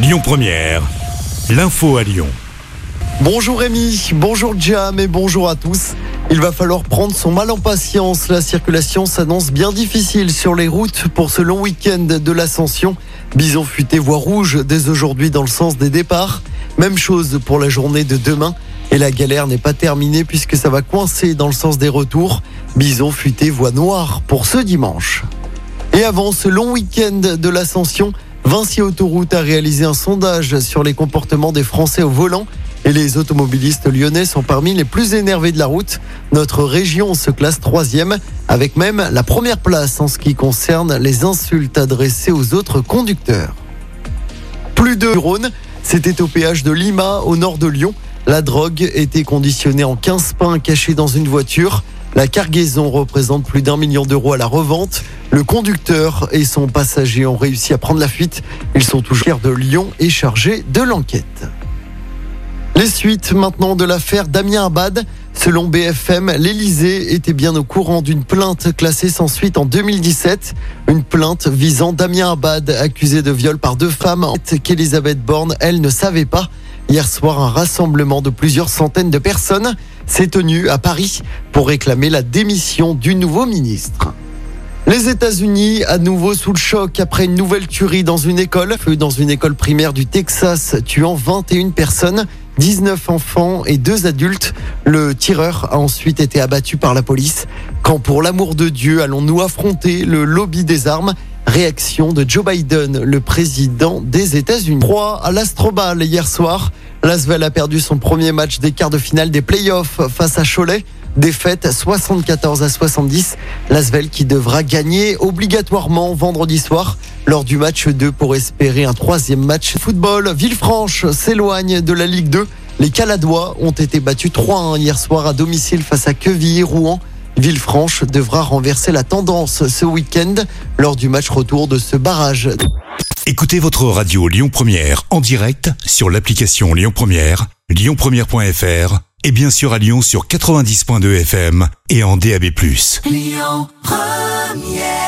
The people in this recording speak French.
Lyon Première, l'info à Lyon. Bonjour Rémi, bonjour Jam et bonjour à tous. Il va falloir prendre son mal en patience. La circulation s'annonce bien difficile sur les routes pour ce long week-end de l'ascension. Bison futé voie rouge dès aujourd'hui dans le sens des départs. Même chose pour la journée de demain. Et la galère n'est pas terminée puisque ça va coincer dans le sens des retours. Bison futé voie noire pour ce dimanche. Et avant ce long week-end de l'ascension, Vinci Autoroute a réalisé un sondage sur les comportements des Français au volant et les automobilistes lyonnais sont parmi les plus énervés de la route. Notre région se classe troisième avec même la première place en ce qui concerne les insultes adressées aux autres conducteurs. Plus de Rhône, c'était au péage de Lima au nord de Lyon. La drogue était conditionnée en 15 pains cachés dans une voiture. La cargaison représente plus d'un million d'euros à la revente. Le conducteur et son passager ont réussi à prendre la fuite. Ils sont toujours de Lyon et chargés de l'enquête. Les suites maintenant de l'affaire Damien Abad. Selon BFM, l'Elysée était bien au courant d'une plainte classée sans suite en 2017. Une plainte visant Damien Abad, accusé de viol par deux femmes qu'Elisabeth Borne, elle, ne savait pas. Hier soir, un rassemblement de plusieurs centaines de personnes s'est tenu à Paris pour réclamer la démission du nouveau ministre. Les États-Unis, à nouveau sous le choc après une nouvelle tuerie dans une école, dans une école primaire du Texas, tuant 21 personnes, 19 enfants et 2 adultes. Le tireur a ensuite été abattu par la police. Quand pour l'amour de Dieu allons-nous affronter le lobby des armes? Réaction de Joe Biden, le président des États-Unis. 3 à l'Astrobal hier soir. L'Asvel a perdu son premier match des quarts de finale des playoffs face à Cholet. Défaite 74 à 70. L'Asvel qui devra gagner obligatoirement vendredi soir lors du match 2 pour espérer un troisième match. Football, Villefranche s'éloigne de la Ligue 2. Les Caladois ont été battus 3-1 hier soir à domicile face à Quevilly-Rouen. Villefranche devra renverser la tendance ce week-end lors du match retour de ce barrage. Écoutez votre radio Lyon Première en direct sur l'application Lyon Première, lyonpremière.fr et bien sûr à Lyon sur 90.2 FM et en DAB+. Lyon Première